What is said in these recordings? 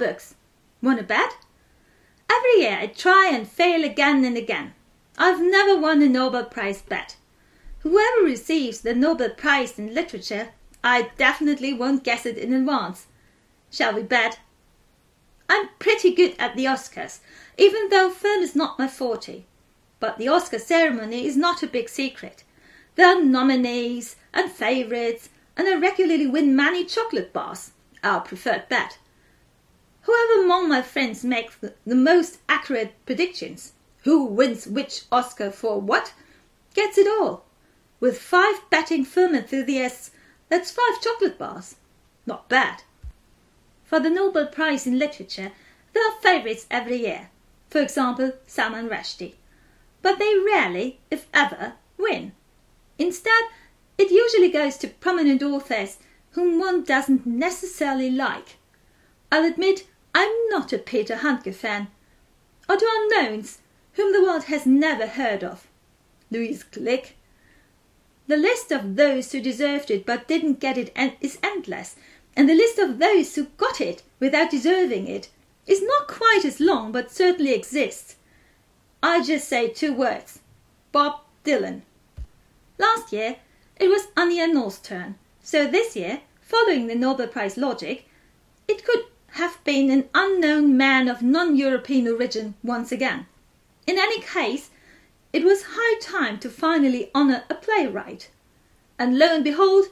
books. Want a bet? Every year I try and fail again and again. I've never won a Nobel Prize bet. Whoever receives the Nobel Prize in Literature, I definitely won't guess it in advance. Shall we bet? I'm pretty good at the Oscars, even though film is not my forte. But the Oscar ceremony is not a big secret. There are nominees and favourites, and I regularly win many chocolate bars, our preferred bet. Whoever among my friends makes the, most accurate predictions, who wins which Oscar for what, gets it all. With five betting film enthusiasts, that's five chocolate bars. Not bad. For the Nobel Prize in Literature, there are favourites every year. For example, Salman Rushdie. But they rarely, if ever, win. Instead, it usually goes to prominent authors whom one doesn't necessarily like. I'll admit I'm not a Peter Handke fan. Or to unknowns whom the world has never heard of. Louise Glück. The list of those who deserved it but didn't get it is endless, and the list of those who got it without deserving it is not quite as long but certainly exists. I just say two words Bob Dylan. Last year it was Annie Ernaux's turn, so this year, following the Nobel Prize logic, it could have been an unknown man of non-European origin once again. In any case, it was high time to finally honour a playwright. And lo and behold,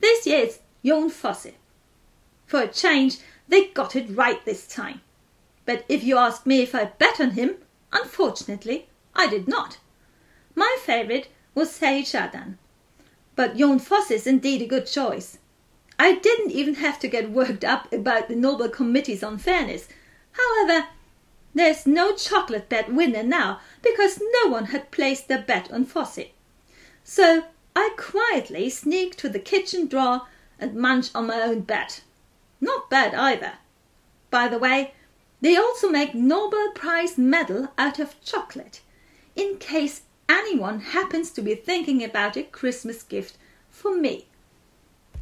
this year it's Jon Fosse. For a change, they got it right this time. But if you ask me if I bet on him, unfortunately, I did not. My favourite was Serhiy Zhadan. But Jon Fosse is indeed a good choice. I didn't even have to get worked up about the Nobel Committee's unfairness. However, there's no chocolate bet winner now because no one had placed their bet on Fosse. So I quietly sneaked to the kitchen drawer and munched on my own bet. Not bad either. By the way, they also make Nobel Prize medal out of chocolate, in case anyone happens to be thinking about a Christmas gift for me.